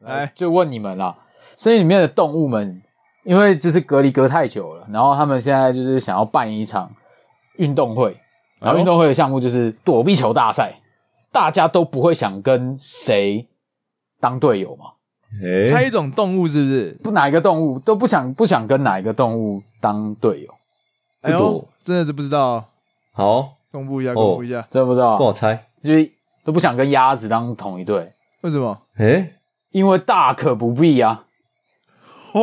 来就问你们啦，森林里面的动物们，因为就是隔离隔太久了，然后他们现在就是想要办一场运动会，然后运动会的项目就是躲避球大赛，大家都不会想跟谁当队友嘛？欸、猜一种动物是不是？不，哪一个动物都不想不想跟哪一个动物当队友？哎呦，真的是不知道。好，公布一下，公布一下，真的不知道，不好猜，就是都不想跟鸭子当同一队。为什么？诶、欸、因为大可不必啊。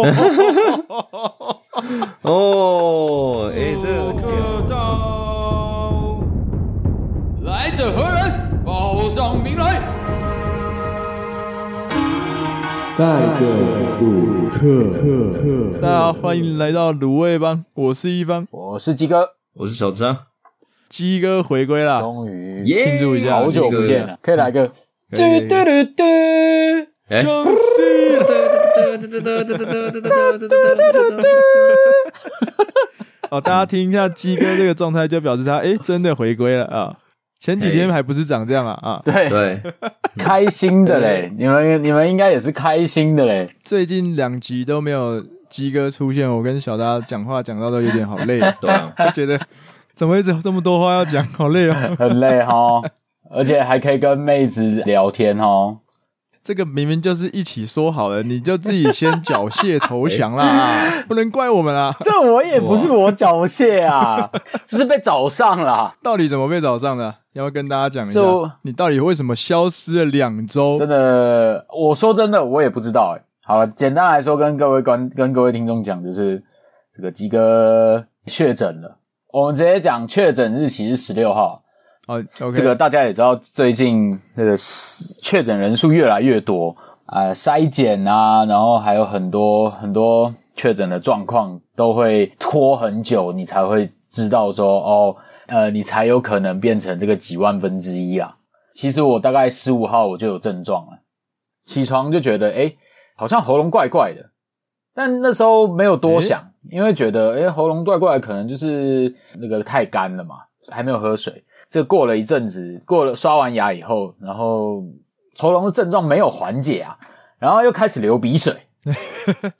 哦，哎，这个到，来者何人？报上名来。带个鲁克，大家欢迎来到鲁味帮，我是一方，我是鸡哥，我是小张，鸡哥回归了，终于庆祝一下，好久不见了，可以来个嘟嘟嘟嘟，哎，哦，大家听一下鸡哥这个状态，就表示他哎真的回归了啊！前几天还不是长这样啊啊！对。对，开心的嘞，你们你们应该也是开心的嘞。最近两集都没有鸡哥出现，我跟小达讲话讲到都有点好累，对啊，就觉得怎么一直有这么多话要讲，好累哦，很累齁。而且还可以跟妹子聊天哦，这个明明就是一起说好了，你就自己先缴械投降啦，不能怪我们啊！这我也不是我缴械啊，只是被找上了。到底怎么被找上的？要不要跟大家讲一下？你到底为什么消失了两周？真的，我说真的，我也不知道。哎，好了，简单来说，跟各位观跟各位听众讲，就是这个鸡哥确诊了。我们直接讲确诊日期是十六号。哦，okay. 这个大家也知道，最近这个确诊人数越来越多啊，呃，筛检啊，然后还有很多很多确诊的状况都会拖很久，你才会知道说哦，呃，你才有可能变成这个几万分之一啊。其实我大概十五号我就有症状了，起床就觉得哎，好像喉咙怪怪的，但那时候没有多想，因为觉得哎，喉咙怪怪的，可能就是那个太干了嘛，还没有喝水。这过了一阵子，过了刷完牙以后，然后喉咙的症状没有缓解啊，然后又开始流鼻水。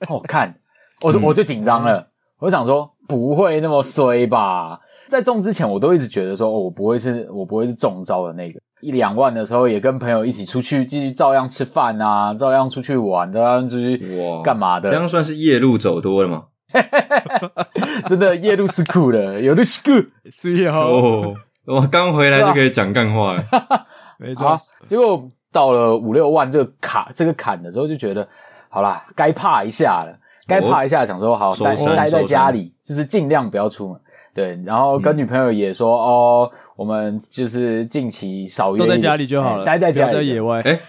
我看，我就我就紧张了，我想说不会那么衰吧？在中之前，我都一直觉得说，哦，我不会是，我不会是中招的那个。一两万的时候，也跟朋友一起出去，继续照样吃饭啊，照样出去玩，照样出去哇干嘛的？这样算是夜路走多了吗？真的夜路是苦的，有的 是苦，是夜哦。我刚回来就可以讲干话了，没错。结果到了五六万这个卡这个坎的时候，就觉得好啦，该怕一下了，该怕一下，想说好待待在家里，就是尽量不要出门。对，然后跟女朋友也说哦，我们就是近期少约，都在家里就好了，待在家里，在野外。哎，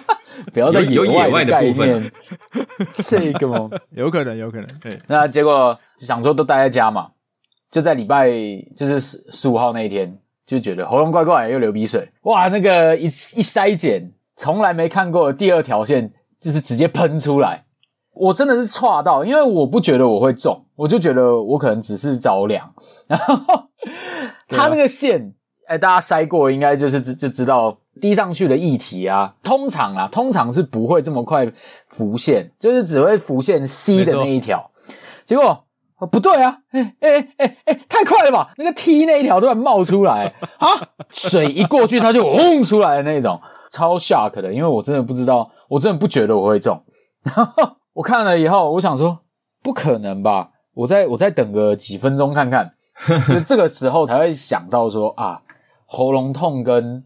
不要在野外的概念，这个吗？有可能，有可能。对，那结果想说都待在家嘛，就在礼拜就是十十五号那一天。就觉得喉咙怪怪，又流鼻水，哇！那个一一筛检，从来没看过的第二条线，就是直接喷出来。我真的是剉到，因为我不觉得我会中，我就觉得我可能只是着凉。然后他那个线，哎、欸，大家筛过应该就是就知道滴上去的液体啊，通常啊，通常是不会这么快浮现，就是只会浮现 C 的那一条。结果。哦，不对啊！哎哎哎哎，太快了吧！那个 T 那一条突然冒出来啊，水一过去它就嗡出来的那种，超 shock 的，因为我真的不知道，我真的不觉得我会中。然后我看了以后，我想说，不可能吧？我再我再等个几分钟看看，就这个时候才会想到说啊，喉咙痛跟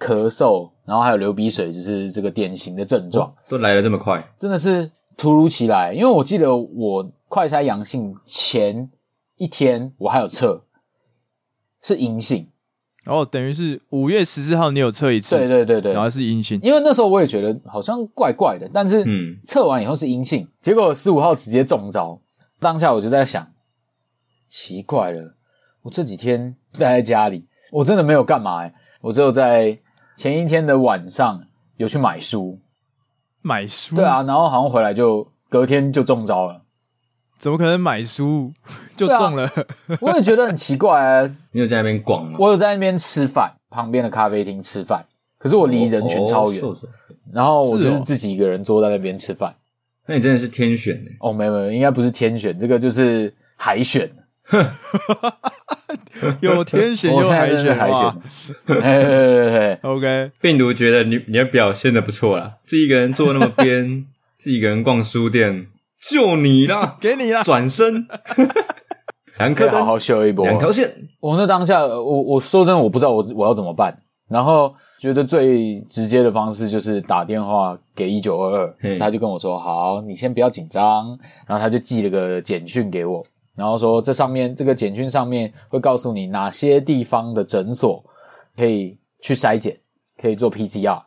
咳嗽，然后还有流鼻水，就是这个典型的症状，都来的这么快，真的是突如其来。因为我记得我。快筛阳性前一天，我还有测是阴性，哦，等于是五月十四号你有测一次，对对对对，然后是阴性，因为那时候我也觉得好像怪怪的，但是嗯，测完以后是阴性，结果十五号直接中招，当下我就在想，奇怪了，我这几天待在家里，我真的没有干嘛欸，我只有在前一天的晚上有去买书，买书，对啊，然后好像回来就隔天就中招了。怎么可能买书 就中了？啊、我也觉得很奇怪啊！你有在那边逛吗？我有在那边吃饭，旁边的咖啡厅吃饭。可是我离人群超远，哦哦、然后我就是自己一个人坐在那边吃饭。那你真的是天选呢。哦，没有没有，应该不是天选，这个就是海选。有天选我又海选，海哇选。嘿嘿嘿嘿 OK，病毒觉得你你的表现的不错啦，自己一个人坐那么边，自己一个人逛书店，就你啦，给你啦。转身，两颗可好好灯，秀一波。两条线，我那当下，我我说真的，我不知道我我要怎么办。然后觉得最直接的方式就是打电话给一九二二，他就跟我说：“好，你先不要紧张。”然后他就寄了个简讯给我，然后说这上面这个简讯上面会告诉你哪些地方的诊所可以去筛检，可以做 PCR。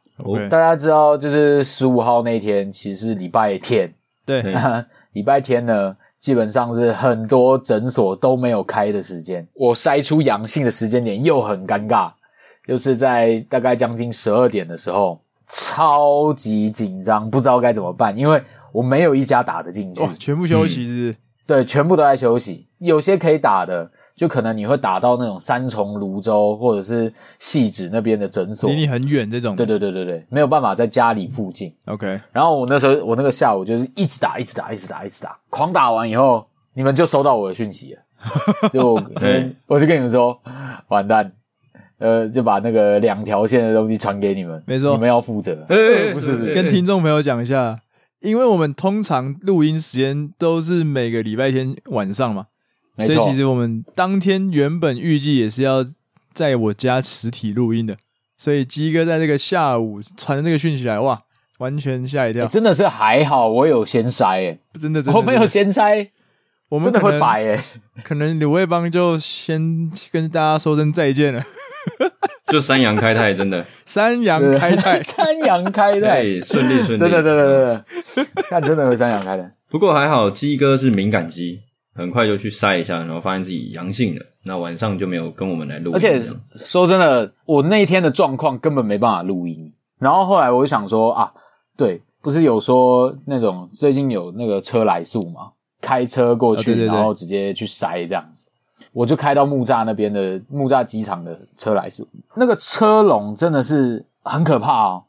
大家知道，就是十五号那天其实是礼拜天，对，对 礼拜天呢，基本上是很多诊所都没有开的时间。我筛出阳性的时间点又很尴尬，就是在大概将近十二点的时候，超级紧张，不知道该怎么办，因为我没有一家打得进去哇，，全部休息是？对，全部都在休息。有些可以打的，就可能你会打到那种三重、泸州或者是汐止那边的诊所。离，你很远这种。对对对对对，没有办法在家里附近。，OK，然后我那时候，我那个下午就是一直打，一直打，一直打，一直打，狂打完以后，你们就收到我的讯息了，就我就跟你们说，完蛋，呃，就把那个两条线的东西传给你们，没错。你们要负责，哎不是不是，跟听众朋友讲一下，因为我们通常录音时间都是每个礼拜天晚上嘛，所以其实我们当天原本预计也是要在我家实体录音的，所以鸡哥在这个下午传的这个讯息来，哇，完全吓一跳。欸，真的是还好，我有先筛，诶真的真的，我没有先筛，我们真的会白，诶可能鲁味帮就先跟大家说声再见了，就三阳开泰，真的，三阳开泰，三阳开泰，哎，顺利顺利，真的真的真的，看真的会三阳开泰。不过还好，鸡哥是敏感肌，很快就去筛一下，然后发现自己阳性了。那晚上就没有跟我们来录，而且说真的，我那一天的状况根本没办法录音。然后后来我就想说啊，对，不是有说那种最近有那个车来速嘛，开车过去，哦对对对然后直接去筛这样子。我就开到木栅那边的木栅机场的车来速，那个车龙真的是很可怕哦。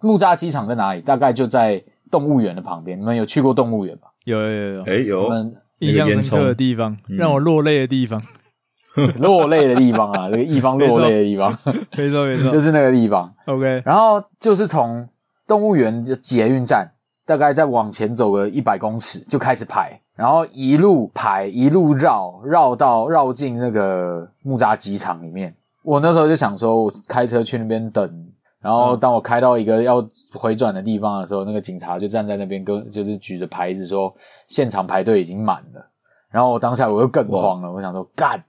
木栅机场在哪里？大概就在动物园的旁边。你们有去过动物园吧？有有有有，哎有我们印象深刻的地方，嗯。让我落泪的地方，落泪的地方啊，这个一方落泪的地方，没 错没错，就是那个地方。OK，然后就是从动物园的捷运站，大概再往前走个一百公尺就开始排，然后一路排一路绕，绕到绕进那个木扎机场里面。我那时候就想说，我开车去那边等，然后当我开到一个要回转的地方的时候，那个警察就站在那边跟就是举着牌子说现场排队已经满了。然后我当下我又更慌了，我想说干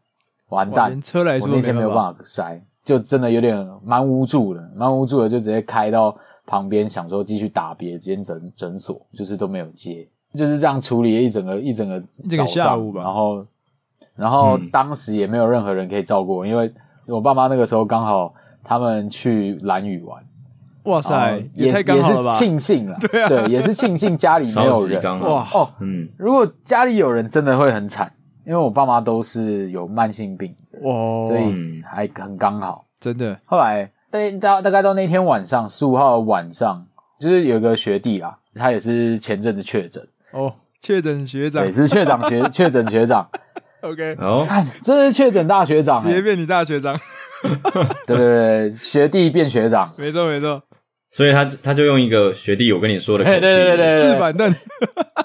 完蛋连，车来我说那天没有办法塞，就真的有点蛮无助的，蛮无助的，就直接开到旁边，想说继续打别间诊诊所，就是都没有接，就是这样处理一整个一整个这个早上下午吧。然后，然后嗯。当时也没有任何人可以照顾我，因为我爸妈那个时候刚好他们去蓝屿玩，哇塞后，也也太刚好了吧。也是！庆幸了，对啊，对，也是庆幸家里没有人，哇，哦，嗯，如果家里有人，真的会很惨，因为我爸妈都是有慢性病的，哇，所以嗯还很刚好。真的。后来大大大概到那天晚上，十五号的晚上，就是有一个学弟啊，他也是前阵子确诊，哦，确诊学长。也，是确诊学 确诊学长，，OK，哦，看，真是确诊大学长、欸，直接变你大学长，对对对，学弟变学长，没错没错，所以他他就用一个学弟我跟你说的口气，对对对对对，自板凳，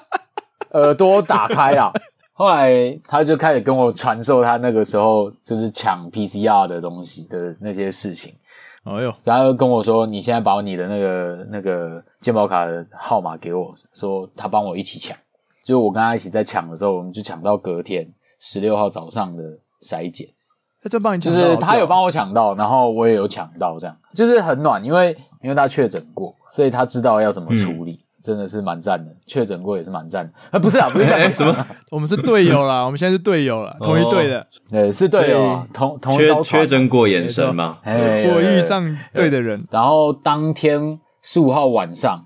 耳朵打开啊。后来他就开始跟我传授他那个时候就是抢 PCR 的东西的那些事情。哎呦，然后跟我说：“你现在把你的那个那个健保卡的号码给我，说他帮我一起抢。”就我跟他一起在抢的时候，我们就抢到隔天十六号早上的筛检，他就帮你就讲到是他有帮我抢到，然后我也有抢到，这样就是很暖，因为因为他确诊过，所以他知道要怎么处理，真的是蛮赞的。确诊过也是蛮赞的，啊不是啊，不是什么？我们是队友啦，我们现在是队友啦，同一队的。对，是队友啊，同同一缺艘船确。诊过眼神嘛？哎我遇上对的人，然后当天十五号晚上，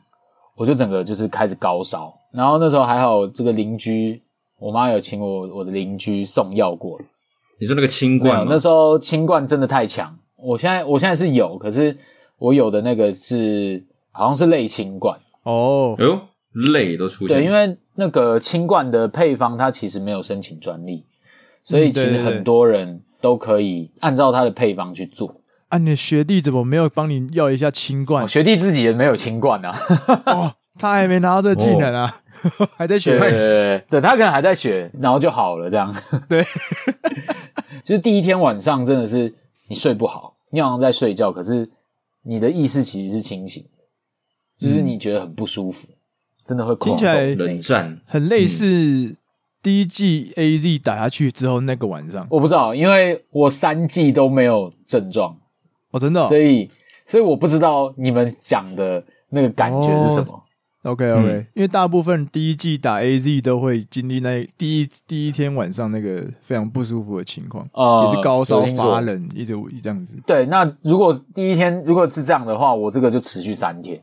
我就整个就是开始高烧。然后那时候还好，这个邻居，我妈有请我我的邻居送药过来。你说那个清没有，冠那？时候清冠真的太强。我现在我现在是有，可是我有的那个是好像是类清冠。哦，哎呦，类都出现了。对，因为那个清冠的配方，它其实没有申请专利，所以其实很多人都可以按照它的配方去做。啊，你的学弟怎么没有帮你要一下清冠？哦、学弟自己也没有清冠啊，哦，他还没拿到这个技能啊，哦、还在学。对对对，对，他可能还在学，然后就好了这样。对，就是第一天晚上真的是你睡不好，你好像在睡觉，可是你的意识其实是清醒的。就是你觉得很不舒服，嗯、真的会听起来冷战，很类似第一季 AZ 打下去之后那个晚上。我不知道，因为我三季都没有症状，哦，真的、哦，所以所以我不知道你们讲的那个感觉是什么。哦、OK OK，、嗯、因为大部分第一季打 AZ 都会经历那第一第一天晚上那个非常不舒服的情况，呃，也是高烧发冷，一直这样子。对，那如果第一天如果是这样的话，我这个就持续三天。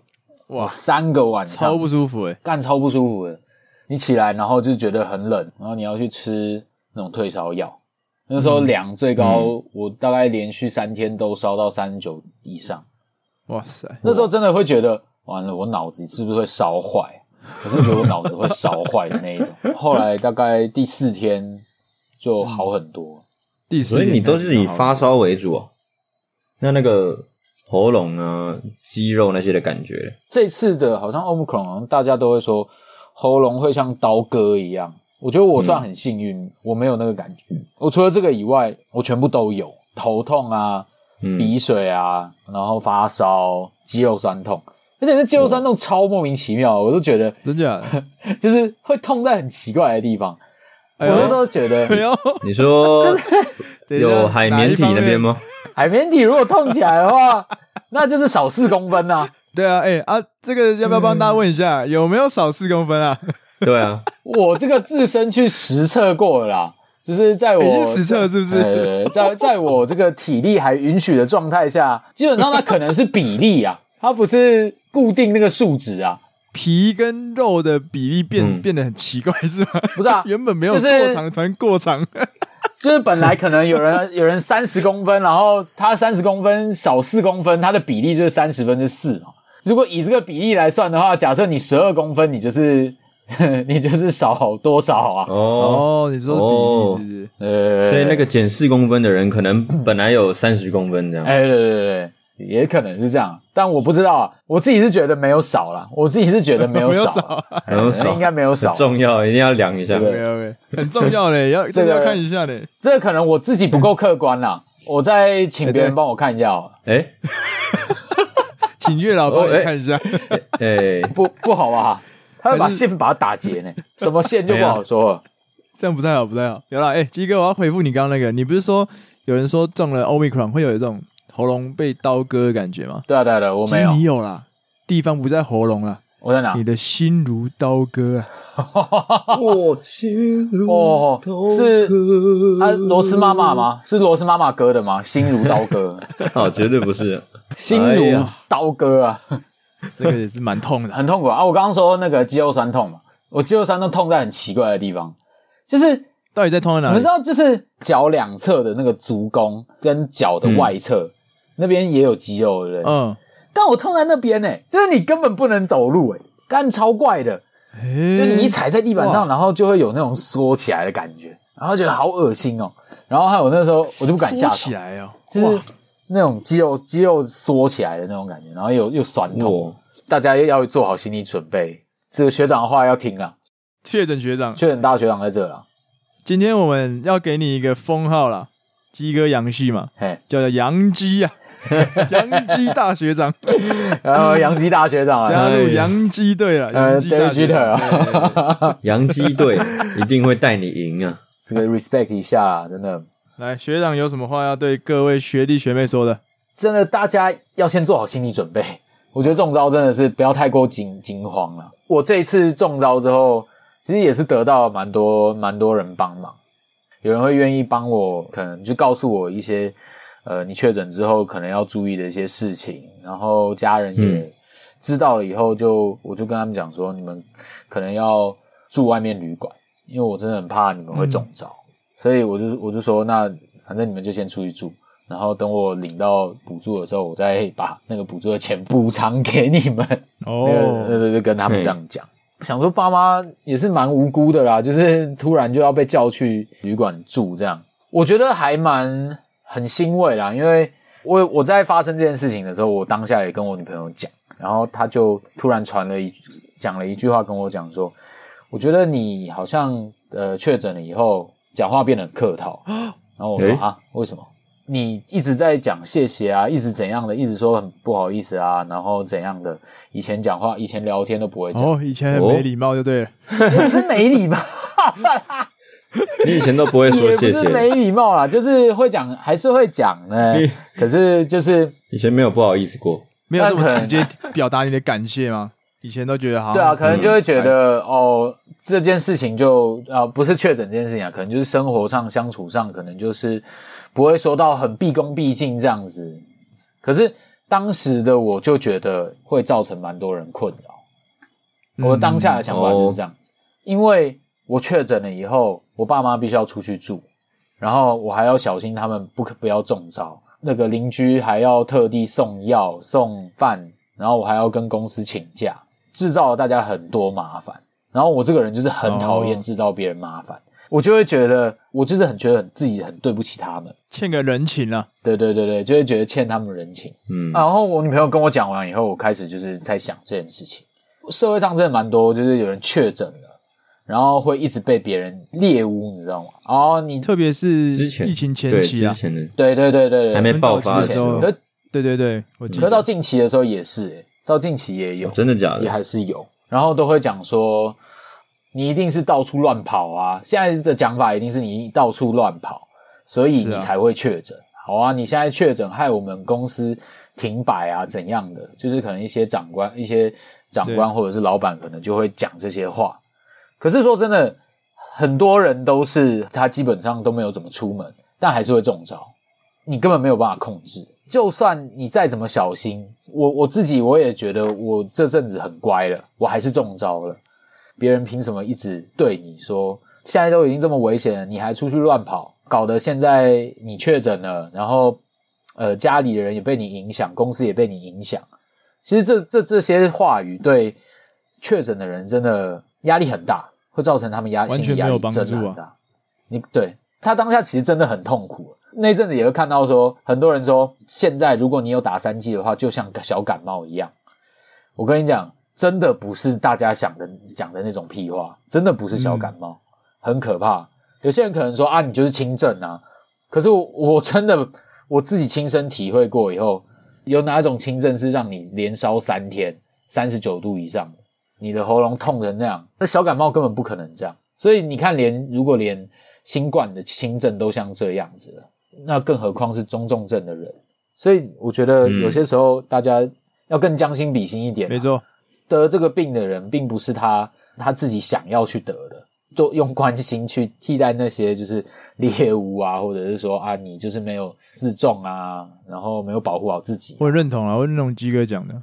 哇，三个晚上超不舒服诶，干超不舒服的。你起来，然后就觉得很冷，然后你要去吃那种退烧药。那时候量最高，嗯、我大概连续三天都烧到三十九以上。哇塞！那时候真的会觉得，完了，我脑子是不是会烧坏？我是觉得我脑子会烧坏的那一种。后来大概第四天就好很多。嗯、第四天，所以你都是以发烧为主哦？那那个。喉咙呢，肌肉那些的感觉。这次的好像 Omicron，好像大家都会说喉咙会像刀割一样。我觉得我算很幸运，嗯、我没有那个感觉。我除了这个以外，我全部都有头痛啊、鼻水啊，嗯、然后发烧、肌肉酸痛。而且那肌肉酸痛超莫名其妙，我都觉得真假的，就是会痛在很奇怪的地方。哎、我那时候觉得，你说 有海绵体那边吗？海绵体如果痛起来的话，那就是少四公分啊。对啊，哎、欸、啊，这个要不要帮大家问一下，嗯、有没有少四公分啊？对啊，我这个自身去实测过了啦，就是在我、欸、实测是不是？呃，在在我这个体力还允许的状态下，基本上它可能是比例啊，它不是固定那个数值啊。皮跟肉的比例变、嗯、变得很奇怪是吗？不是啊，原本没有过长，突然过长。就是本来可能有人有人三十公分，然后他三十公分少四公分，他的比例就是三十分之四嘛。如果以这个比例来算的话，假设你十二公分，你就是 你就是少多少啊？哦，你说比例是不是？呃，所以那个减四公分的人，可能本来有三十公分这样。哎，对对对对。也可能是这样，但我不知道啊。我自己是觉得没有少啦，我自己是觉得没有 少，没有少，应该没有少。重要，一定要量一下。对很重要嘞，要这个要看一下嘞。这个可能我自己不够客观啦，我再请别人帮我看一下哦。哎，请月老帮我看一下。哎，不不好吧？他会把线把它打结呢，什么线就不好说了。这样不太好，不太好。有了，哎，鸡哥，我要回复你刚刚那个，你不是说有人说中了 Omicron 会有一种？喉咙被刀割的感觉吗？对啊，对啊，对啊，我没有。其实你有啦，地方不在喉咙啦，我在哪？你的心如刀割啊！我心如刀割。哦，是啊，罗斯妈妈吗？是罗斯妈妈割的吗？心如刀割？哦，绝对不是，心如刀割啊！这个也是蛮痛的，很痛苦啊！我刚刚说那个肌肉酸痛嘛，我肌肉酸痛痛在很奇怪的地方，就是到底在痛在哪里？你们知道，就是脚两侧的那个足弓跟脚的外侧。嗯那边也有肌肉，对不对？嗯，但我痛在那边呢、欸，就是你根本不能走路、欸，诶干超怪的，欸、就你一踩在地板上，然后就会有那种缩起来的感觉，然后觉得好恶心哦、喔。然后还有那时候我就不敢下床，起来哦，就是那种肌肉肌肉缩起来的那种感觉，然后又又酸痛，大家要做好心理准备。这个学长的话要听啊，确诊学长，确诊大学长在这了。今天我们要给你一个封号了，鸡哥洋系嘛，嘿。叫做洋基呀。洋基大学长，然后洋基大学长加入洋基队了，呃，Derek Jeter，洋基队一定会带你赢啊！这个 respect 一下，真的。来，学长有什么话要对各位学弟学妹说的？真的，大家要先做好心理准备。我觉得中招真的是不要太过惊惊慌了。我这一次中招之后，其实也是得到蛮多蛮多人帮忙，有人会愿意帮我，可能就告诉我一些。呃，你确诊之后可能要注意的一些事情，然后家人也知道了以后就，就、嗯、我就跟他们讲说，你们可能要住外面旅馆，因为我真的很怕你们会中招，嗯、所以我就我就说，那反正你们就先出去住，然后等我领到补助的时候，我再把那个补助的钱 补偿给你们。哦，对对对跟他们这样讲，想说爸妈也是蛮无辜的啦，就是突然就要被叫去旅馆住这样，我觉得还蛮很欣慰啦，因为我我在发生这件事情的时候，我当下也跟我女朋友讲，然后她就突然传了一讲了一句话跟我讲说，我觉得你好像呃确诊了以后讲话变得很客套，然后我说、欸、啊为什么？你一直在讲谢谢啊，一直怎样的，一直说很不好意思啊，然后怎样的？以前讲话，以前聊天都不会讲。哦，以前很没礼貌，就对了。也 不是没礼貌，你以前都不会说谢谢。也不是没礼貌啦，就是会讲，还是会讲呢。可是就是以前没有不好意思过，没有这么直接表达你的感谢吗？以前都觉得好。对啊，可能就会觉得、嗯、哦，这件事情就啊、呃，不是确诊这件事情啊，可能就是生活上相处上，可能就是。不会说到很毕恭毕敬这样子，可是当时的我就觉得会造成蛮多人困扰。嗯、我当下的想法就是这样子，哦、因为我确诊了以后，我爸妈必须要出去住，然后我还要小心他们不可不要中招。那个邻居还要特地送药送饭，然后我还要跟公司请假，制造了大家很多麻烦。然后我这个人就是很讨厌制造别人麻烦。哦我就会觉得，我就是很觉得自己很对不起他们，欠个人情啊。对对对对，就会觉得欠他们人情。嗯，然后我女朋友跟我讲完以后，我开始就是在想这件事情。社会上真的蛮多，就是有人确诊了，然后会一直被别人猎污，你知道吗？哦，你特别是之前疫情前期啊，对对对对，还没爆发的时候，可对对对，我记得。可到近期的时候也是，诶到近期也有，真的假的？也还是有，然后都会讲说。你一定是到处乱跑啊！现在的讲法一定是你到处乱跑，所以你才会确诊。啊好啊，你现在确诊，害我们公司停摆啊，怎样的？就是可能一些长官、一些长官或者是老板，可能就会讲这些话。可是说真的，很多人都是他基本上都没有怎么出门，但还是会中招。你根本没有办法控制。就算你再怎么小心，我我自己我也觉得我这阵子很乖了，我还是中招了。别人凭什么一直对你说，现在都已经这么危险了，你还出去乱跑，搞得现在你确诊了，然后呃家里的人也被你影响，公司也被你影响。其实这这这些话语对确诊的人真的压力很大，会造成他们压心理压力真的很大。啊、你对他当下其实真的很痛苦。那阵子也会看到说，很多人说，现在如果你有打三剂的话，就像小感冒一样。我跟你讲。真的不是大家想的讲的那种屁话，真的不是小感冒，嗯、很可怕。有些人可能说啊，你就是轻症啊，可是我，我真的我自己亲身体会过以后，有哪一种轻症是让你连烧三天，三十九度以上，你的喉咙痛成那样？那小感冒根本不可能这样。所以你看连，连如果连新冠的轻症都像这样子了，那更何况是中重症的人？所以我觉得有些时候大家要更将心比心一点，啊。没错。得这个病的人，并不是他他自己想要去得的，都用关心去替代那些就是猎物啊，或者是说啊，你就是没有自重啊，然后没有保护好自己。我认同啊，我认同鸡哥讲的，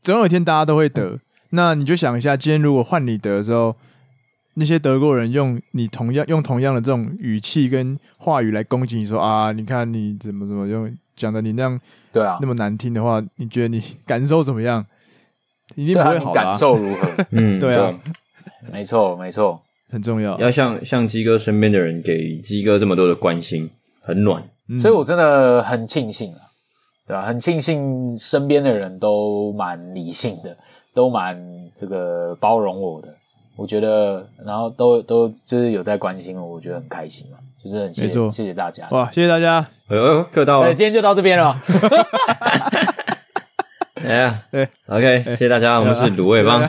总有一天大家都会得。嗯、那你就想一下，今天如果换你得的时候，那些德国人用你同样用同样的这种语气跟话语来攻击你说啊，你看你怎么怎么用讲的你那样对啊那么难听的话，你觉得你感受怎么样？一定不会好、啊、感受如何？嗯，对啊，没错，没错，很重要。要像像鸡哥身边的人给鸡哥这么多的关心，很暖。嗯、所以我真的很庆幸啊，对吧？很庆幸身边的人都蛮理性的，都蛮这个包容我的。我觉得，然后都都就是有在关心我，我觉得很开心嘛。就是很谢谢，谢谢大家。哇，谢谢大家。哎呦，客到了。今天就到这边了。哎，对，OK，谢谢大家，我们是卤味帮，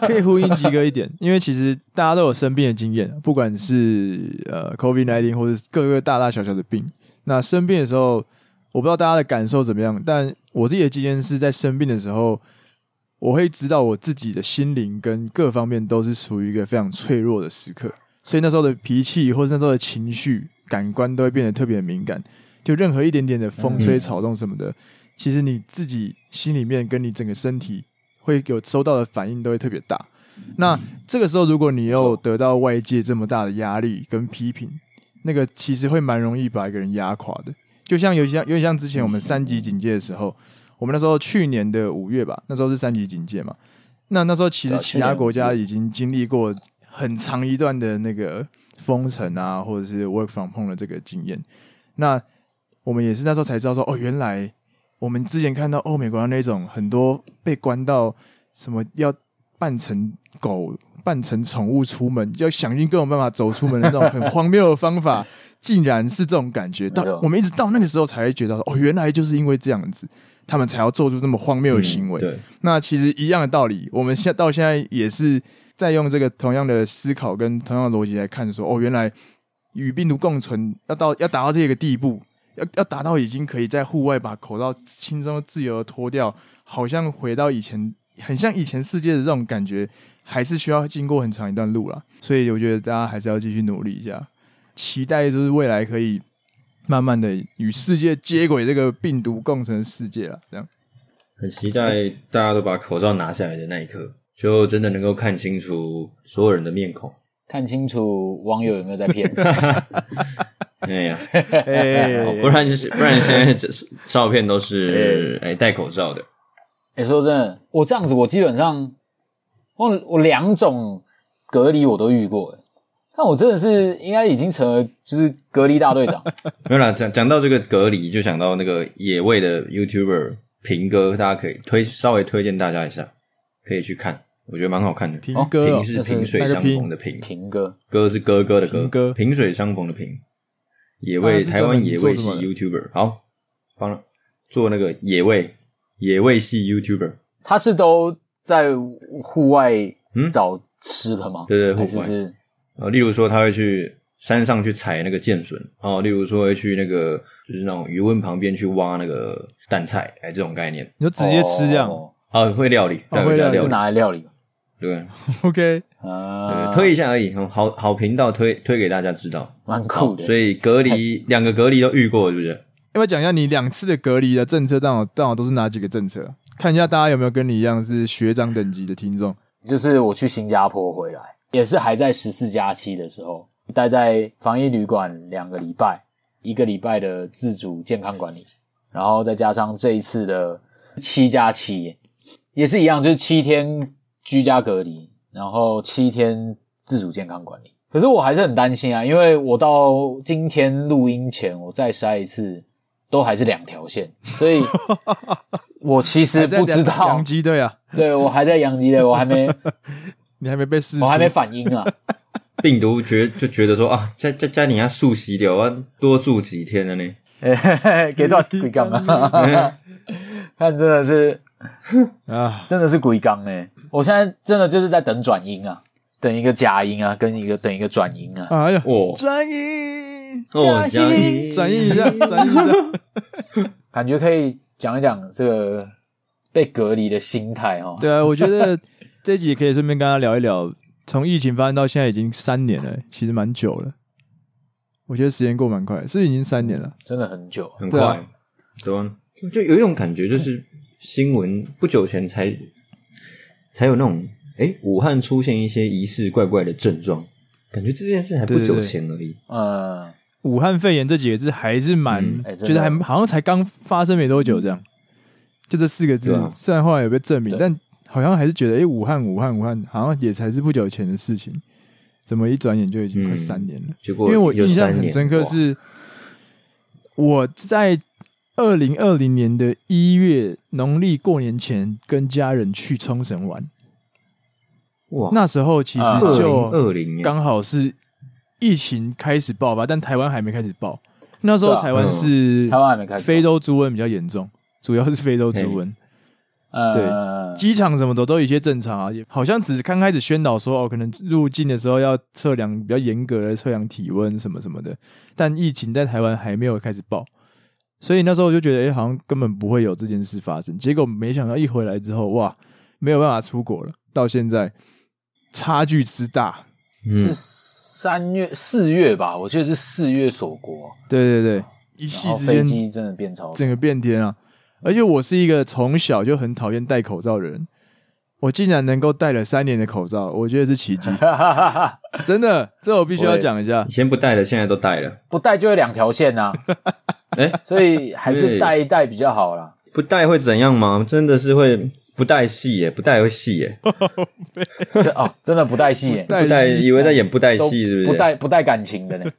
可以呼应鸡哥一点，因为其实大家都有生病的经验，不管是呃 COVID-19 或者各个大大小小的病，那生病的时候，我不知道大家的感受怎么样，但我自己的经验是在生病的时候，我会知道我自己的心灵跟各方面都是处于一个非常脆弱的时刻，所以那时候的脾气或者那时候的情绪、感官都会变得特别敏感，就任何一点点的风吹草动什么的。其实你自己心里面跟你整个身体会有收到的反应都会特别大。那这个时候，如果你又得到外界这么大的压力跟批评，那个其实会蛮容易把一个人压垮的。就像有像有点像之前我们三级警戒的时候，我们那时候去年的五月吧，那时候是三级警戒嘛。那那时候其实其他国家已经经历过很长一段的那个封城啊，或者是 work from home 的这个经验。那我们也是那时候才知道说，哦，原来我们之前看到欧美国家那种很多被关到什么要扮成狗。扮成宠物出门，要想尽各种办法走出门的那种很荒谬的方法，竟然是这种感觉。到我们一直到那个时候才会觉得，哦，原来就是因为这样子，他们才要做出这么荒谬的行为。嗯、对，那其实一样的道理，我们现到现在也是在用这个同样的思考跟同样的逻辑来看，说，哦，原来与病毒共存，要到要达到这个地步，要要达到已经可以在户外把口罩轻松自由的脱掉，好像回到以前，很像以前世界的这种感觉。还是需要经过很长一段路啦，所以我觉得大家还是要继续努力一下，期待就是未来可以慢慢的与世界接轨，这个病毒共存的世界了。这样，很期待大家都把口罩拿下来的那一刻，就真的能够看清楚所有人的面孔，看清楚网友有没有在骗。哎呀，不然就是不然，现在照片都是哎戴口罩的。哎，说真的，我这样子，我基本上。我我两种隔离我都遇过，诶，但我真的是应该已经成了就是隔离大队长。没有啦，讲讲到这个隔离，就想到那个野味的 YouTuber 平哥，大家可以推稍微推荐大家一下，可以去看，我觉得蛮好看的。平哥、哦、平是萍水相逢的平，平哥哥是哥哥的哥，哥萍水相逢的平。野味、啊、台湾野味系 YouTuber，好，帮了做那个野味野味系 YouTuber，他是都。在户外找吃的吗？嗯、对对，户外是。呃，例如说他会去山上去采那个剑笋哦，例如说会去那个就是那种鱼温旁边去挖那个淡菜，哎，这种概念。你就直接吃这样？哦，哦会料理，哦、会料理，是拿来料理。对，OK，啊，推一下而已，好好频道推推给大家知道，蛮酷的。所以隔离两个隔离都遇过，是不是？要不要讲一下你两次的隔离的政策，到底到底都是哪几个政策？看一下大家有没有跟你一样是学长等级的听众。就是我去新加坡回来，也是还在十四加七的时候，待在防疫旅馆两个礼拜，一个礼拜的自主健康管理，然后再加上这一次的七加七，也是一样，就是七天居家隔离，然后七天自主健康管理。可是我还是很担心啊，因为我到今天录音前，我再筛一次。都还是两条线，所以 我其实不知道。洋基队啊，对，我还在洋基队，我还没，你还没被试，我还没反应啊。病毒觉就觉得说啊，在在家里要速洗掉，要多住几天了呢？给多少鬼刚啊？看真的是啊，真的是鬼刚哎！我现在真的就是在等转音啊，等一个假音啊，跟一个等一个转音啊。哎呀，哦，转音。哦，转移，转移一下，转移一下，感觉可以讲一讲这个被隔离的心态哦。对啊，我觉得这一集可以顺便跟他聊一聊，从疫情发生到现在已经三年了，其实蛮久了。我觉得时间过蛮快，是不是已经三年了？真的很久，很快。对啊，就有一种感觉，就是新闻不久前才才有那种，哎，武汉出现一些疑似怪怪的症状，感觉这件事还不久前而已。呃。武汉肺炎这几个字还是蛮、嗯。欸、觉得还好像才刚发生没多久这样，就这四个字，啊、虽然后来有被证明，但好像还是觉得，哎、欸，武汉，武汉，武汉，好像也才是不久前的事情，怎么一转眼就已经快三年了？嗯、因为我印象很深刻，是我在二零二零年的一月农历过年前跟家人去冲绳玩，哇，那时候其实就二零刚好是。疫情开始爆发，但台湾还没开始爆。那时候台湾是台湾还没开始，非洲猪瘟比较严重，主要是非洲猪瘟。对，机场什么的都有一些正常啊，也好像只是刚开始宣导说哦，可能入境的时候要测量比较严格的测量体温什么什么的。但疫情在台湾还没有开始爆，所以那时候我就觉得，哎，好像根本不会有这件事发生。结果没想到一回来之后，哇，没有办法出国了。到现在差距之大，嗯。三月四月吧，我记得是四月锁国。对对对，一夕之间，飞机真的变超，整个变天啊！而且我是一个从小就很讨厌戴口罩的人，我竟然能够戴了三年的口罩，我觉得是奇迹，真的，这我必须要讲一下以。前不戴的，现在都戴了。不戴就会两条线呐、哎，所以还是戴一戴比较好啦。不戴会怎样吗？真的是会不带戏耶，不带会戏耶。这哦，真的不带戏耶，带 不带以为在演不带都戏是不是？不带不带感情的呢。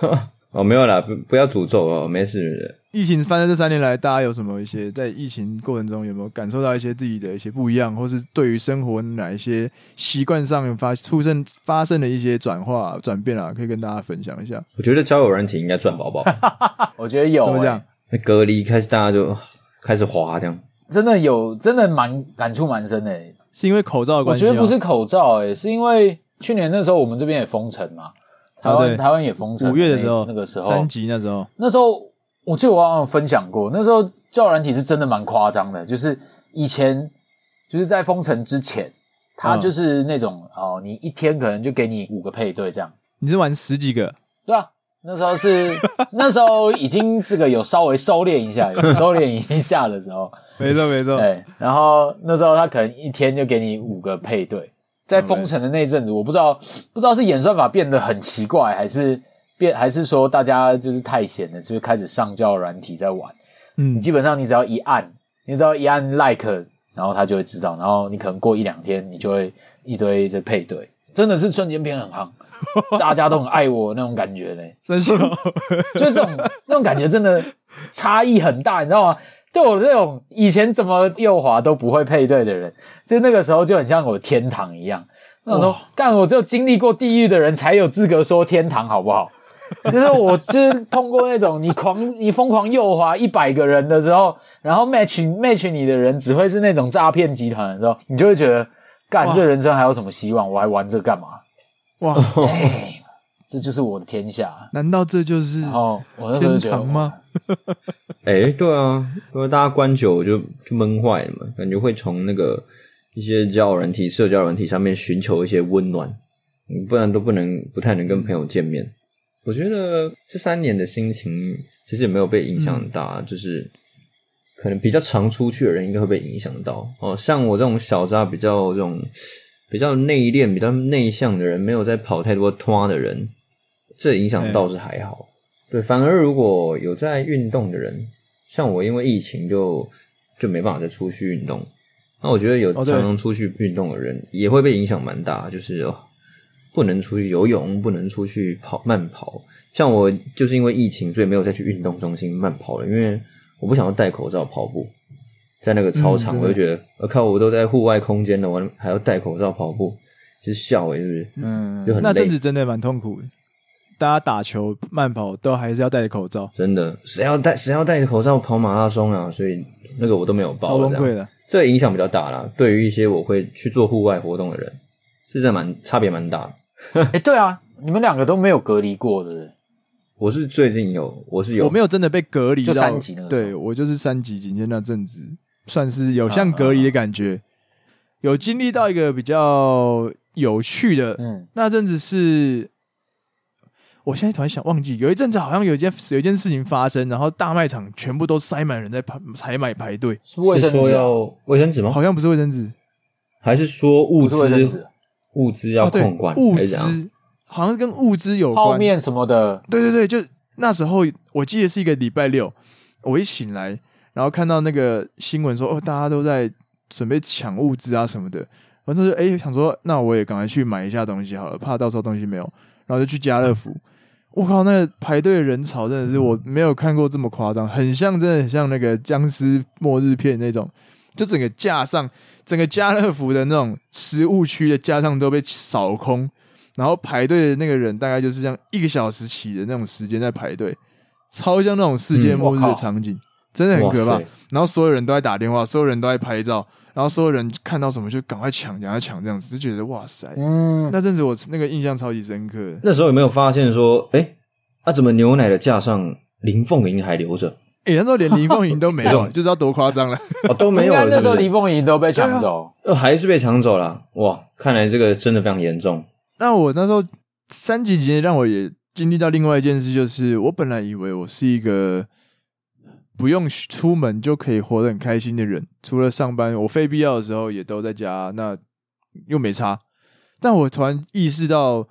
哦，没有啦，不不要诅咒哦，没事。疫情发生这三年来，大家有什么一些在疫情过程中有没有感受到一些自己的一些不一样，或是对于生活哪一些习惯上发出生发生的一些转化转变啊？可以跟大家分享一下。我觉得交友软体应该赚宝宝。我觉得有、欸，怎么讲？那隔离开始，大家就开始滑，这样真的有，真的蛮感触蛮深的、欸。是因为口罩的关系？我觉得不是口罩、欸，诶是因为去年那时候我们这边也封城嘛。台湾、哦、台湾也封城，五月的时候，那个时候三级那时候，那时候我记得我好像分享过，那时候交友软体是真的蛮夸张的，就是以前就是在封城之前，他就是那种、嗯、哦，你一天可能就给你五个配对这样，你是玩十几个？对啊，那时候是那时候已经这个有稍微收敛一下，有收敛一下的时候，没错没错，对，然后那时候他可能一天就给你五个配对。在封城的那一阵子，我不知道不知道是演算法变得很奇怪，还是变还是说大家就是太闲了，就是开始上交软体在玩。嗯，基本上你只要一按，你只要一按 like，然后他就会知道，然后你可能过一两天，你就会一堆在配对，真的是瞬间变很夯，大家都很爱我那种感觉呢，真是，就是这种那种感觉真的差异很大，你知道吗？对我这种以前怎么右滑都不会配对的人，就那个时候就很像我天堂一样。那种干，我只有经历过地狱的人才有资格说天堂，好不好？就是我就是通过那种你狂 你疯狂右滑一百个人的时候，然后 match match 你的人只会是那种诈骗集团的时候，你就会觉得干这人生还有什么希望？我还玩这干嘛？哇！哎这就是我的天下，难道这就是哦，我那时候觉得天堂吗？哎、欸，对啊，因为大家关久就就闷坏了嘛，感觉会从那个一些交友软体、社交软体上面寻求一些温暖，不然都不能不太能跟朋友见面。我觉得这三年的心情其实也没有被影响很大，嗯、就是可能比较常出去的人应该会被影响到哦。像我这种小渣比较这种比较内敛、比较内向的人，没有在跑太多拖的人。这影响倒是还好，对，反而如果有在运动的人，像我，因为疫情就就没办法再出去运动。那我觉得有常常出去运动的人也会被影响蛮大，就是哦，不能出去游泳，不能出去跑慢跑。像我就是因为疫情，所以没有再去运动中心慢跑了，因为我不想要戴口罩跑步，在那个操场，我就觉得我靠，我都在户外空间了，我还要戴口罩跑步，其实笑诶，是不是？嗯，就很。那阵子真的蛮痛苦的。大家打球、慢跑都还是要戴着口罩，真的，谁要戴谁要戴着口罩跑马拉松啊？所以那个我都没有报，超崩溃的。这个影响比较大啦。对于一些我会去做户外活动的人，是真的蛮差别蛮大的。哎、欸，对啊，你们两个都没有隔离过的。我是最近有，我是有，我没有真的被隔离，就三级了。对，我就是三级警戒那阵子，算是有像隔离的感觉。啊啊啊有经历到一个比较有趣的，嗯，那阵子是。我现在突然想忘记，有一阵子好像有一件有一件事情发生，然后大卖场全部都塞满人在排采买排队。是卫生纸？要卫生纸吗？好像不是卫生纸，还是说物资？物资要控管？物资好像是跟物资有关，泡面什么的。对对对，就那时候我记得是一个礼拜六，我一醒来，然后看到那个新闻说，哦，大家都在准备抢物资啊什么的，我就是哎想说，那我也赶快去买一下东西好了，怕到时候东西没有，然后就去家乐福。我靠，那个排队的人潮真的是我没有看过这么夸张，很像，真的很像那个僵尸末日片那种，就整个架上，整个家乐福的那种食物区的架上都被扫空，然后排队的那个人大概就是这样一个小时起的那种时间在排队，超像那种世界末日的场景，真的很可怕。然后所有人都在打电话，所有人都在拍照。然后所有人看到什么就赶快抢，赶快抢，这样子就觉得哇塞，嗯，那阵子我那个印象超级深刻。那时候有没有发现说，哎，啊怎么牛奶的架上林凤营还留着？哎，那时候连林凤营都没有，就知道多夸张了。哦，都没有了是不是？那时候林凤营都被抢走，呃，还是被抢走了。哇，看来这个真的非常严重。那我那时候三级警戒让我也经历到另外一件事，就是我本来以为我是一个不用出门就可以活得很开心的人，除了上班，我非必要的时候也都在家，那又没差。但我突然意识到，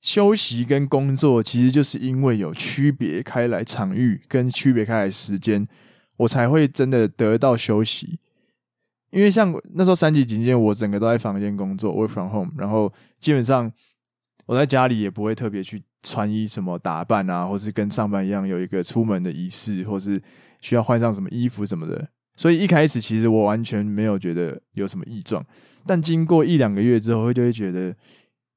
休息跟工作其实就是因为有区别开来场域跟区别开来时间，我才会真的得到休息。因为像那时候三级警戒，我整个都在房间工作，work from home，然后基本上我在家里也不会特别去穿衣什么打扮啊，或是跟上班一样有一个出门的仪式，或是需要换上什么衣服什么的。所以一开始其实我完全没有觉得有什么异状，但经过一两个月之后，就会觉得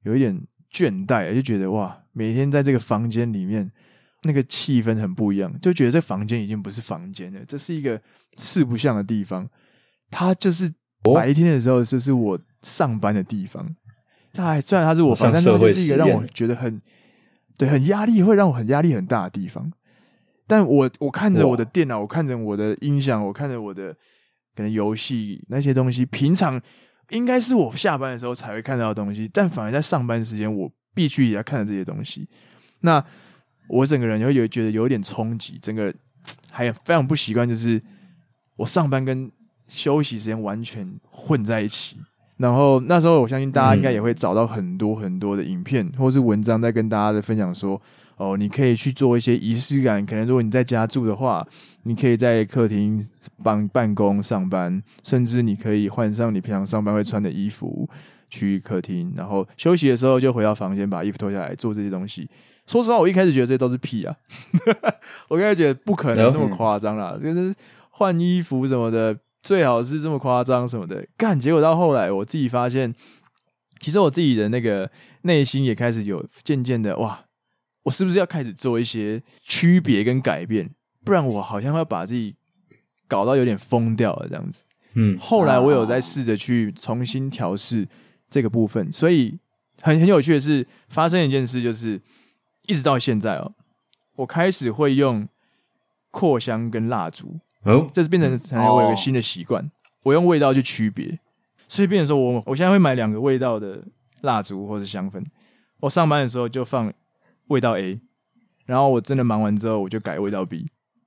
有一点倦怠，就觉得哇，每天在这个房间里面，那个气氛很不一样，就觉得这房间已经不是房间了，这是一个四不像的地方。它就是白天的时候，就是我上班的地方。它还虽然它是我房，但是就是一个让我觉得很对，很压力，会让我很压力很大的地方。但我我看着我的电脑，我看着我的音响，我看着我的可能游戏那些东西，平常应该是我下班的时候才会看到的东西，但反而在上班时间，我必须也要看着这些东西。那我整个人就会有觉得有点冲击，整个还非常不习惯，就是我上班跟休息时间完全混在一起，然后那时候我相信大家应该也会找到很多很多的影片或是文章在跟大家的分享说，哦，你可以去做一些仪式感。可能如果你在家住的话，你可以在客厅办办公上班，甚至你可以换上你平常上班会穿的衣服去客厅，然后休息的时候就回到房间把衣服脱下来做这些东西。说实话，我一开始觉得这些都是屁啊，我刚才觉得不可能那么夸张啦，就是换衣服什么的。最好是这么夸张什么的，干，结果到后来我自己发现，其实我自己的那个内心也开始有渐渐的哇，我是不是要开始做一些区别跟改变？不然我好像要把自己搞到有点疯掉了这样子。嗯，后来我有在试着去重新调试这个部分，所以很很有趣的是，发生一件事，就是一直到现在哦，我开始会用扩香跟蜡烛。哦，这是变成成为我有一个新的习惯，我用味道去区别，所以变成说我我现在会买两个味道的蜡烛或是香氛，我上班的时候就放味道 A，然后我真的忙完之后我就改味道 B，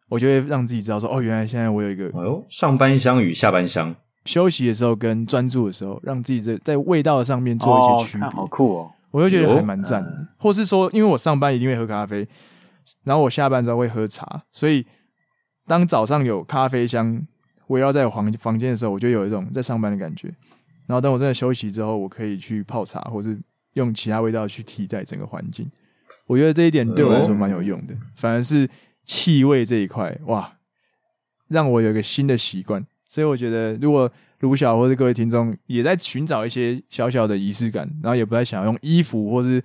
我就会让自己知道说哦，原来现在我有一个哦，上班香与下班香，休息的时候跟专注的时候，让自己在在味道上面做一些区别，好酷哦，我就觉得还蛮赞的，或是说因为我上班一定会喝咖啡，然后我下班之后会喝茶，所以。当早上有咖啡香围绕在我房房间的时候，我就有一种在上班的感觉。然后等我真的休息之后，我可以去泡茶，或是用其他味道去替代整个环境。我觉得这一点对我来说蛮有用的。反而是气味这一块，哇，让我有一个新的习惯。所以我觉得，如果卢小或者各位听众也在寻找一些小小的仪式感，然后也不太想用衣服或是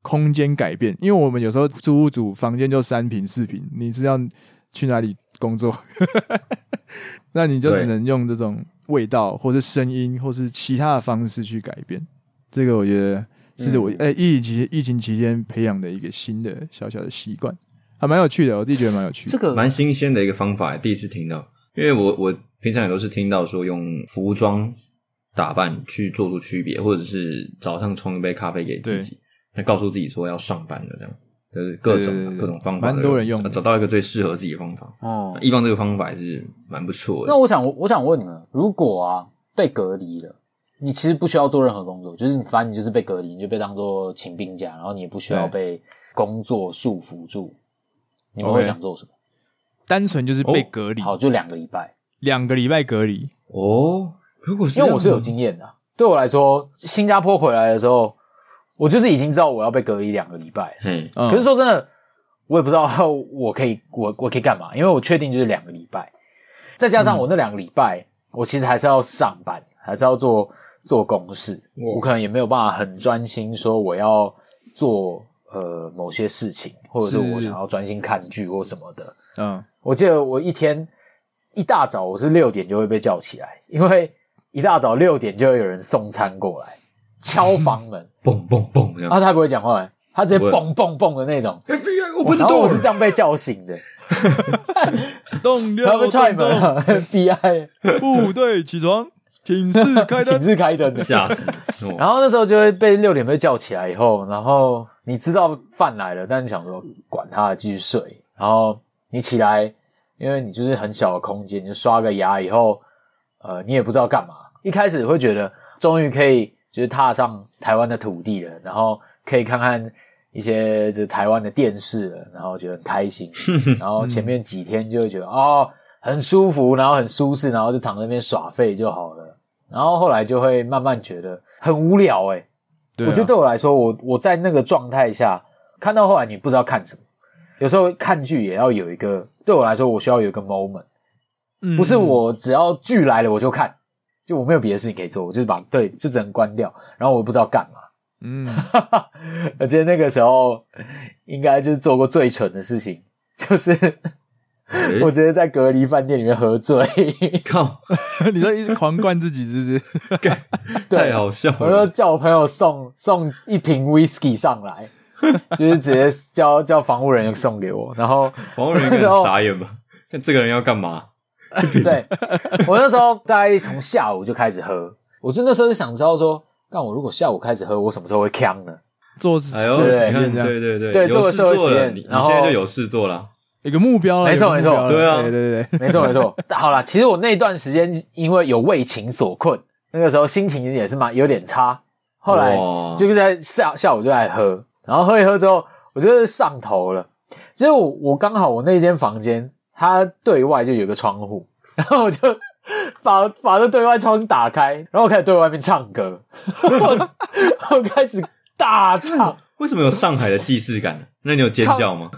空间改变，因为我们有时候租屋主房间就三平四平，你是要去哪里？工作，那你就只能用这种味道，或是声音，或是其他的方式去改变。这个我觉得是我哎、嗯欸、疫情疫情期间培养的一个新的小小的习惯，还蛮有趣的。我自己觉得蛮有趣的，这个蛮新鲜的一个方法，第一次听到。因为我我平常也都是听到说用服装打扮去做出区别，或者是早上冲一杯咖啡给自己，那告诉自己说要上班了这样。就是各种各种方法，蛮多人用的，找到一个最适合自己的方法。哦，易方这个方法还是蛮不错的。那我想，我想问你们，如果啊被隔离了，你其实不需要做任何工作，就是你反正你就是被隔离，你就被当做请病假，然后你也不需要被工作束缚住，你们会想做什么？单纯就是被隔离，好，就两个礼拜，两个礼拜隔离。哦，如果是因为我是有经验的，对我来说，新加坡回来的时候。我就是已经知道我要被隔离两个礼拜，嗯，可是说真的，我也不知道 我可以我我可以干嘛，因为我确定就是两个礼拜，再加上我那两个礼拜，我其实还是要上班，还是要做做公事，我可能也没有办法很专心说我要做呃某些事情，或者是。我想要专心看剧或什么的。嗯，我记得我一天一大早我是六点就会被叫起来，因为一大早六点就会有人送餐过来。敲房门，嘣嘣嘣，然后他还不会讲话，他直接嘣嘣嘣的那种。FBI，我不知道，然后我是这样被叫醒的。动他被踹门了，FBI，部队起床，寝室开灯，寝室开灯，吓死。然后那时候就会被六点被叫起来以后，然后你知道饭来了，但你想说管他继续睡。然后你起来因为你就是很小的空间，你就刷个牙以后，呃，你也不知道干嘛。一开始会觉得终于可以就是踏上台湾的土地了，然后可以看看一些就是台湾的电视了，然后觉得很开心。然后前面几天就会觉得哦，很舒服，然后很舒适，然后就躺在那边耍废就好了。然后后来就会慢慢觉得很无聊诶、欸对啊、我觉得对我来说，我我在那个状态下看到后来，你不知道看什么。有时候看剧也要有一个，对我来说，我需要有一个 moment，嗯，不是我只要剧来了我就看，就我没有别的事情可以做，我就是把对，就只能关掉，然后我不知道干嘛。嗯，我记得那个时候应该就是做过最蠢的事情，就是。我直接在隔离饭店里面喝醉，靠！你说一直狂灌自己是不是？对，太好笑了。我说叫我朋友送送一瓶 whisky 上来，就是直接叫叫防护人员送给我，然后防护人员很傻眼吧？看这个人要干嘛？对，我那时候大概从下午就开始喝，我就那时候就想知道说，干我如果下午开始喝，我什么时候会呛呢？做哎呦，对对对对，对，做社会实验，然后现在就有事做了。一个目标了，没错没错，对啊，对对对，没错没错。好了，其实我那段时间因为有为情所困，那个时候心情也是蛮有点差。后来就是在下下午就来喝，然后喝一喝之后，我就上头了。其实我我刚好我那间房间它对外就有个窗户，然后我就把把这对外窗打开，然后我开始对外面唱歌，我，我开始大唱。为什么有上海的既视感？那你有尖叫吗？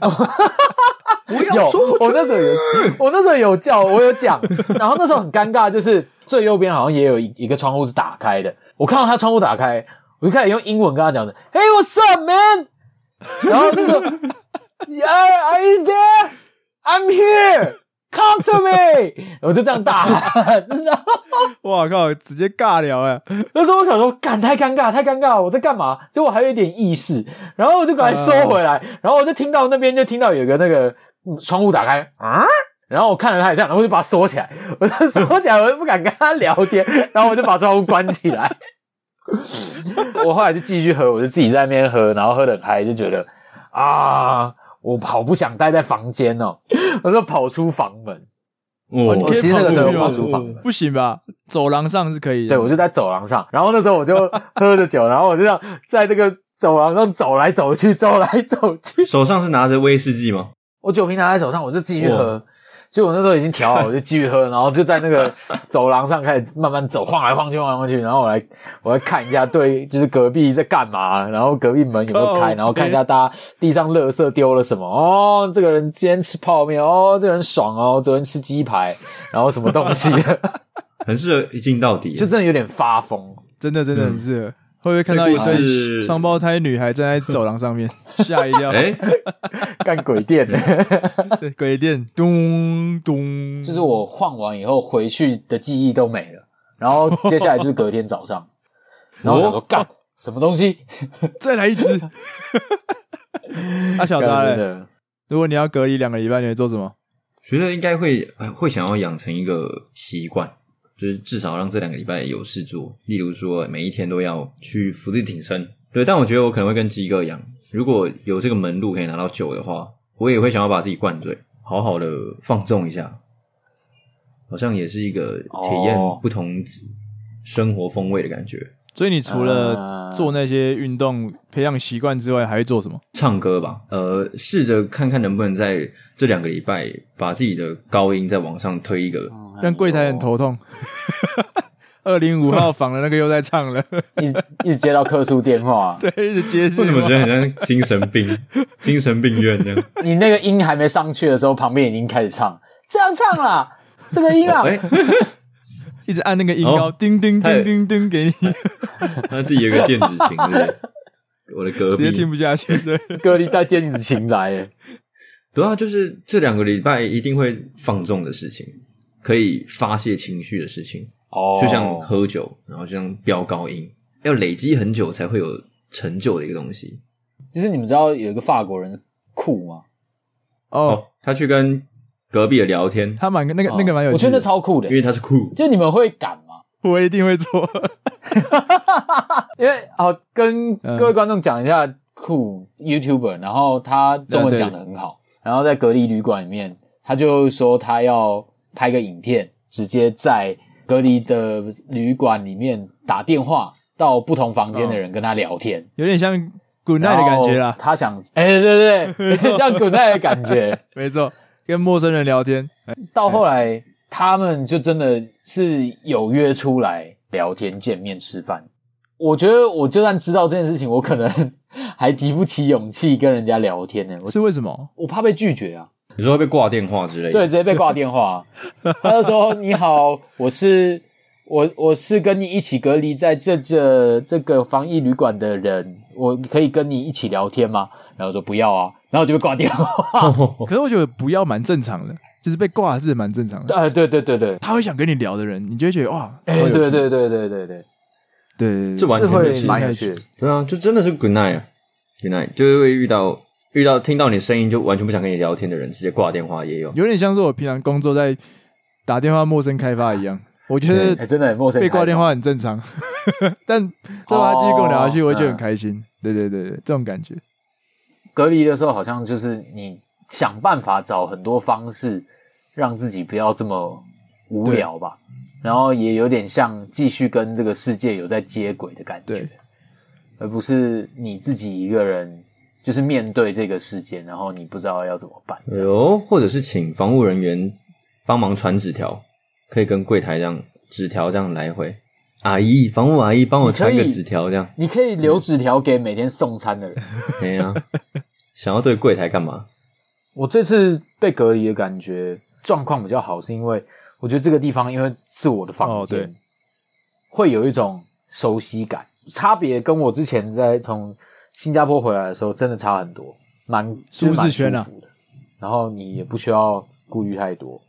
有，我那时候有，我那时候有叫，我有讲，然后那时候很尴尬，就是最右边好像也有一一个窗户是打开的，我看到他窗户打开，我就开始用英文跟他讲的，Hey, what's up, man？然后那个，Yeah, are you there? I'm here. Come to me！我就这样大喊，然后 哇靠，直接尬聊哎！那时候我想说，干太尴尬，太尴尬，我在干嘛？结果还有一点意识，然后我就赶快收回来，然后我就听到那边就听到有个那个窗户打开啊，然后我看了他一下，然后我就把它收起来，我就锁起来，我就不敢跟他聊天，然后我就把窗户关起来。我后来就继续喝，我就自己在那边喝，然后喝得很嗨，就觉得啊。我好不想待在房间哦，我就跑出房门。哦，我其实那个时候跑出房门不行吧？走廊上是可以的。对，我就在走廊上，然后那时候我就 喝着酒，然后我就这样在这个走廊上走来走去，走来走去。手上是拿着威士忌吗？我酒瓶拿在手上，我就继续喝。所以我那时候已经调好，我就继续喝，然后就在那个 走廊上开始慢慢走，晃来晃去，晃来晃去，然后我来我来看一下，对，就是隔壁在干嘛，然后隔壁门有没有开，然后看一下大家地上垃圾丢了什么。哦，这个人今天吃泡面，哦，这个人爽哦，昨天吃鸡排，然后什么东西，很适合一镜到底，就真的有点发疯，真的真的很适合。嗯会不会看到一对双胞胎女孩站在走廊上面，吓一跳？哎、欸，干鬼店。的，鬼店。咚咚，就是我晃完以后回去的记忆都没了，然后接下来就是隔天早上，然后我想说干什么东西，再来一只。阿小扎嘞，如果你要隔离两个礼拜，你会做什么？觉得应该会会想要养成一个习惯。就是至少让这两个礼拜有事做，例如说每一天都要去伏地挺身。对，但我觉得我可能会跟鸡哥一样，如果有这个门路可以拿到酒的话，我也会想要把自己灌醉，好好的放纵一下，好像也是一个体验不同生活风味的感觉。哦。所以你除了做那些运动培养习惯之外，还会做什么？唱歌吧，呃，试着看看能不能在这两个礼拜把自己的高音再往上推一个。让柜台很头痛。二零五号 房的那个又在唱了，一直一直接到客诉电话，对，一直接。为什么觉得很像精神病、精神病院这样？你那个音还没上去的时候，旁边已经开始唱，这样唱啦，这个音啊，哦欸、一直按那个音高，哦、叮叮叮叮叮给你。他自己有个电子琴，对 我的歌，直接听不下去，对，歌里带电子琴来，哎，对啊，就是这两个礼拜一定会放纵的事情。可以发泄情绪的事情，哦，就像喝酒，然后就像飙高音，要累积很久才会有成就的一个东西。其实你们知道有一个法国人酷吗？哦，哦，他去跟隔壁的聊天，他蛮那个、哦、那个蛮有趣的，我觉得超酷的，因为他是酷。就你们会敢吗？我一定会做，因为哦，跟各位观众讲一下酷 YouTuber，然后他中文讲的很好，然后在隔离旅馆里面。他就说他要拍个影片，直接在隔离的旅馆里面打电话到不同房间的人跟他聊天，有点像 Good night 的感觉啦。他想，哎、欸，对对对，有点像 Good night 的感觉，没错，跟陌生人聊天。到后来，他们就真的是有约出来聊天、见面、吃饭。我觉得，我就算知道这件事情，我可能还提不起勇气跟人家聊天呢。是为什么？我怕被拒绝啊。你说会被挂电话之类的？对，直接被挂电话。他就说：“你好，我是我，我是跟你一起隔离在这这这个防疫旅馆的人，我可以跟你一起聊天吗？”然后说：“不要啊。”然后就被挂电话。可是我觉得不要蛮正常的，就是被挂是蛮正常的。啊，对对对对，他会想跟你聊的人，你就会觉得哇，哎，对对对对对对对，对，这完全是蛮有趣。对啊，就真的是 good night 啊，good night，就是会遇到。遇到听到你声音就完全不想跟你聊天的人，直接挂电话也有，有点像是我平常工作在打电话陌生开发一样。我觉得 真的陌生，被挂电话很正常。但如果他继续跟我聊下去，我会觉得很开心。对对对对，这种感觉。隔离的时候，好像就是你想办法找很多方式让自己不要这么无聊吧，然后也有点像继续跟这个世界有在接轨的感觉，而不是你自己一个人。就是面对这个世界，然后你不知道要怎么办。哎，或者是请防务人员帮忙传纸条，可以跟柜台这样纸条这样来回。阿姨，防务阿姨，帮我传个纸条这样。你可以留纸条给每天送餐的人。对 呀，想要对柜台干嘛？我这次被隔离的感觉状况比较好，是因为我觉得这个地方因为是我的房间，哦、会有一种熟悉感。差别跟我之前在从。新加坡回来的时候，真的差很多，蛮舒适舒服的。然后你也不需要顾虑太多，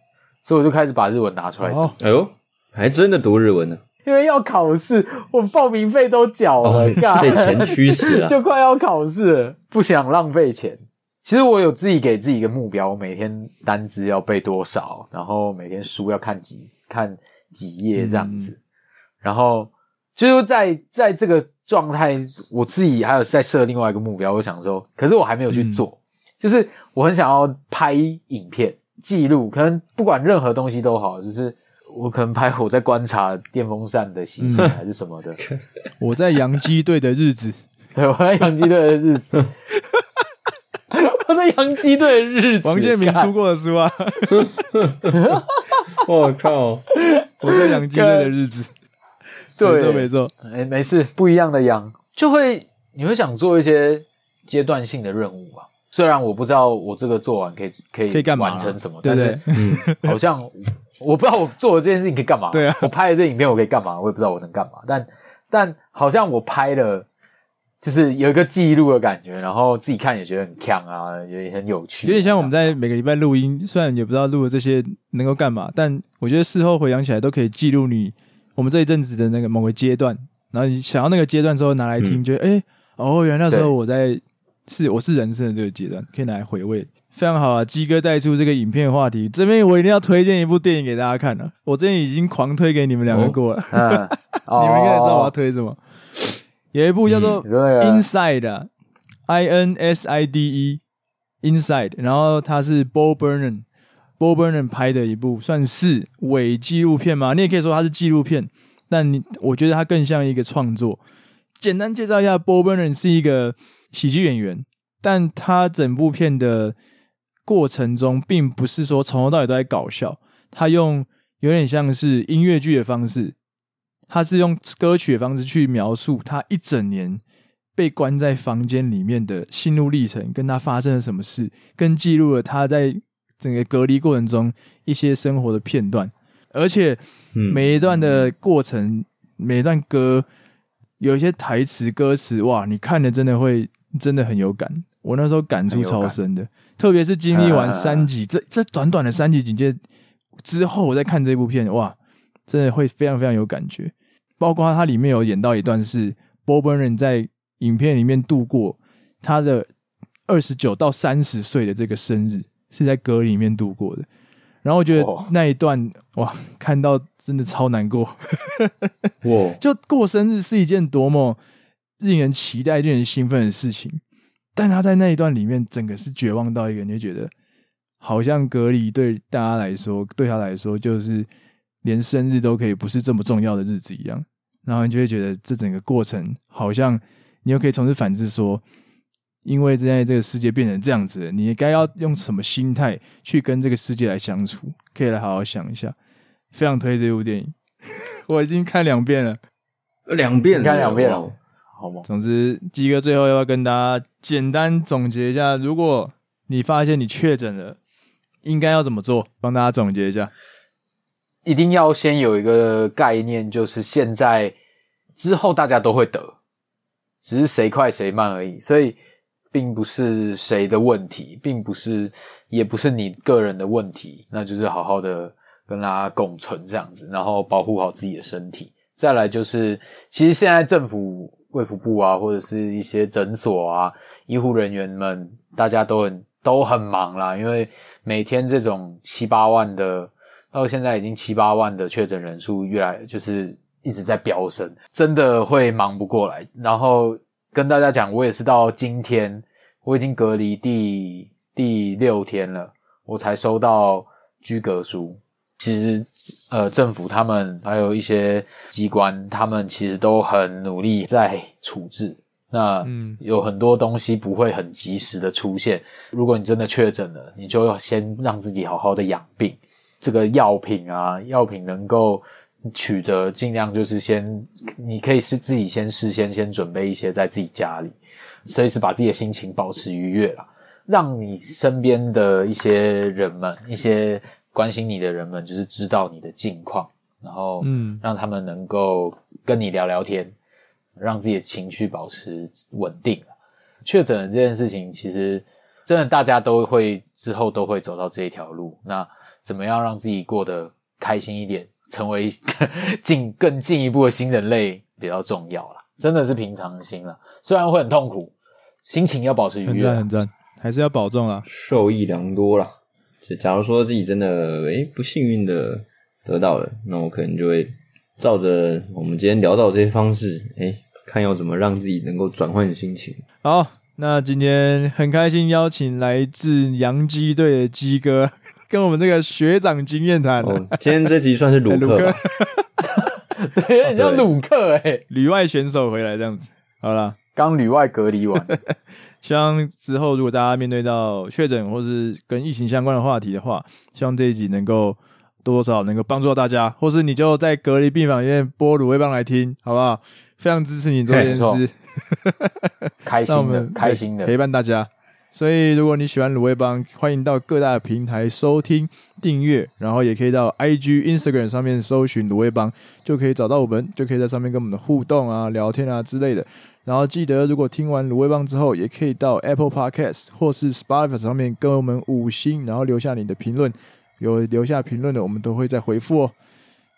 所以我就开始把日文拿出来。哦，哎呦，还真的读日文呢。因为要考试，我报名费都缴了，被钱驱使了，就快要考试了，不想浪费钱。其实我有自己给自己一个目标，我每天单字要背多少，然后每天书要看几看几页这样子，嗯、然后就是在在这个。状态，我自己还有在设另外一个目标，我想说，可是我还没有去做。嗯、就是我很想要拍影片记录，可能不管任何东西都好，就是我可能拍我在观察电风扇的习性还是什么的。嗯、我在洋基队的日子，对，我在洋基队的日子，我在洋基队的日子，王建民出过的书啊！我靠，我在洋基队的日子。对，没错没错，哎，没事，不一样的羊就会，你会想做一些阶段性的任务吧？虽然我不知道我这个做完可以可以可以干嘛完成什么，对对，但是嗯，好像我不知道我做的这件事情可以干嘛。对啊，我拍的这影片我可以干嘛？我也不知道我能干嘛。但但好像我拍了，就是有一个记录的感觉，然后自己看也觉得很强啊，也很有趣。有点像我们在每个礼拜录音，虽然也不知道录的这些能够干嘛，但我觉得事后回想起来都可以记录你。我们这一阵子的那个某个阶段，然后你想要那个阶段之后拿来听，觉得哎哦，原来那时候我在是我是人生的这个阶段，可以拿来回味，非常好啊！鸡哥带出这个影片话题，这边我一定要推荐一部电影给大家看了。我之前已经狂推给你们两个过了，你们应该知道我要推什么？有一部叫做《Inside》，I N S I D E，Inside，然后它是 Bo Burnham。Bo Burnham 拍的一部算是伪纪录片嘛？你也可以说它是纪录片，但你我觉得它更像一个创作。简单介绍一下，Bo Burnham 是一个喜剧演员，但他整部片的过程中，并不是说从头到尾都在搞笑，他用有点像是音乐剧的方式，他是用歌曲的方式去描述他一整年被关在房间里面的心路历程，跟他发生了什么事，跟记录了他在。整个隔离过程中一些生活的片段，而且每一段的过程，嗯、每一段歌有一些台词歌词，哇，你看了真的会真的很有感。我那时候感触超深的，特别是经历完三级，这这短短的三级警戒之后，我再看这部片，哇，真的会非常非常有感觉。包括它里面有演到一段是 Bo Burnham 在影片里面度过他的二十九到三十岁的这个生日。是在歌里面度过的，然后我觉得那一段哇，看到真的超难过。哇，就过生日是一件多么令人期待、令人兴奋的事情，但他在那一段里面，整个是绝望到一个，你就觉得好像隔离对大家来说，对他来说就是连生日都可以不是这么重要的日子一样。然后你就会觉得这整个过程好像你又可以从此反思说，因为现在这个世界变成这样子，你该要用什么心态去跟这个世界来相处？可以来好好想一下。非常推这部电影，我已经看两遍了，两遍，看两遍了，好吗？总之，基哥最后要跟大家简单总结一下，如果你发现你确诊了，应该要怎么做？帮大家总结一下。一定要先有一个概念，就是现在之后大家都会得，只是谁快谁慢而已。所以，并不是谁的问题，并不是，也不是你个人的问题，那就是好好的跟大家共存这样子，然后保护好自己的身体。再来就是，其实现在政府卫福部啊，或者是一些诊所啊，医护人员们，大家都很都很忙啦，因为每天这种七八万的。到现在已经七八万的确诊人数，越来就是一直在飙升，真的会忙不过来。然后跟大家讲，我也是到今天，我已经隔离第第六天了，我才收到居隔书。其实，呃，政府他们还有一些机关，他们其实都很努力在处置。那嗯，有很多东西不会很及时的出现。如果你真的确诊了，你就要先让自己好好的养病。这个药品啊，药品能够取得，尽量就是先，你可以是自己先事先先准备一些在自己家里，随时把自己的心情保持愉悦啦，让你身边的一些人们，一些关心你的人们，就是知道你的近况，然后嗯，让他们能够跟你聊聊天，让自己的情绪保持稳定。确诊的这件事情，其实真的大家都会之后都会走到这一条路，那。怎么样让自己过得开心一点，成为 进更进一步的新人类比较重要啦，真的是平常心了，虽然会很痛苦，心情要保持愉悦。很赞很赞，还是要保重啦，受益良多啦。假如说自己真的诶不幸运的得到了，那我可能就会照着我们今天聊到这些方式，诶看要怎么让自己能够转换心情。好，那今天很开心邀请来自洋基队的基哥。跟我们这个学长经验谈、哦，今天这集算是鲁克，对，有点像鲁克诶，旅外选手回来这样子。好了，刚旅外隔离完，希望之后如果大家面对到确诊或是跟疫情相关的话题的话，希望这一集能够多多少少能够帮助到大家，或是你就在隔离病房里面播鲁味棒来听，好不好？非常支持你做这件事，开心的，开心的陪伴大家。所以，如果你喜欢鲁味帮，欢迎到各大平台收听、订阅，然后也可以到 IG、Instagram 上面搜寻鲁味帮，就可以找到我们，就可以在上面跟我们的互动啊、聊天啊之类的。然后记得，如果听完卤味棒之后，也可以到 Apple Podcast 或是 Spotify 上面跟我们五星，然后留下你的评论。有留下评论的，我们都会再回复哦。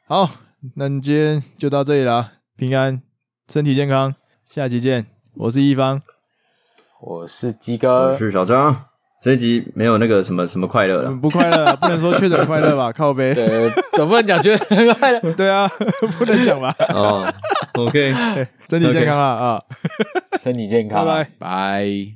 好，那今天就到这里啦，平安，身体健康，下期见。我是一方。我是鸡哥，我是小张。这一集没有那个什么什么快乐了，不快乐，不能说确诊快乐吧？靠背，对，总不能讲确诊快乐，对啊，不能讲吧？哦，OK，身体健康啊啊，身体健康，拜拜拜。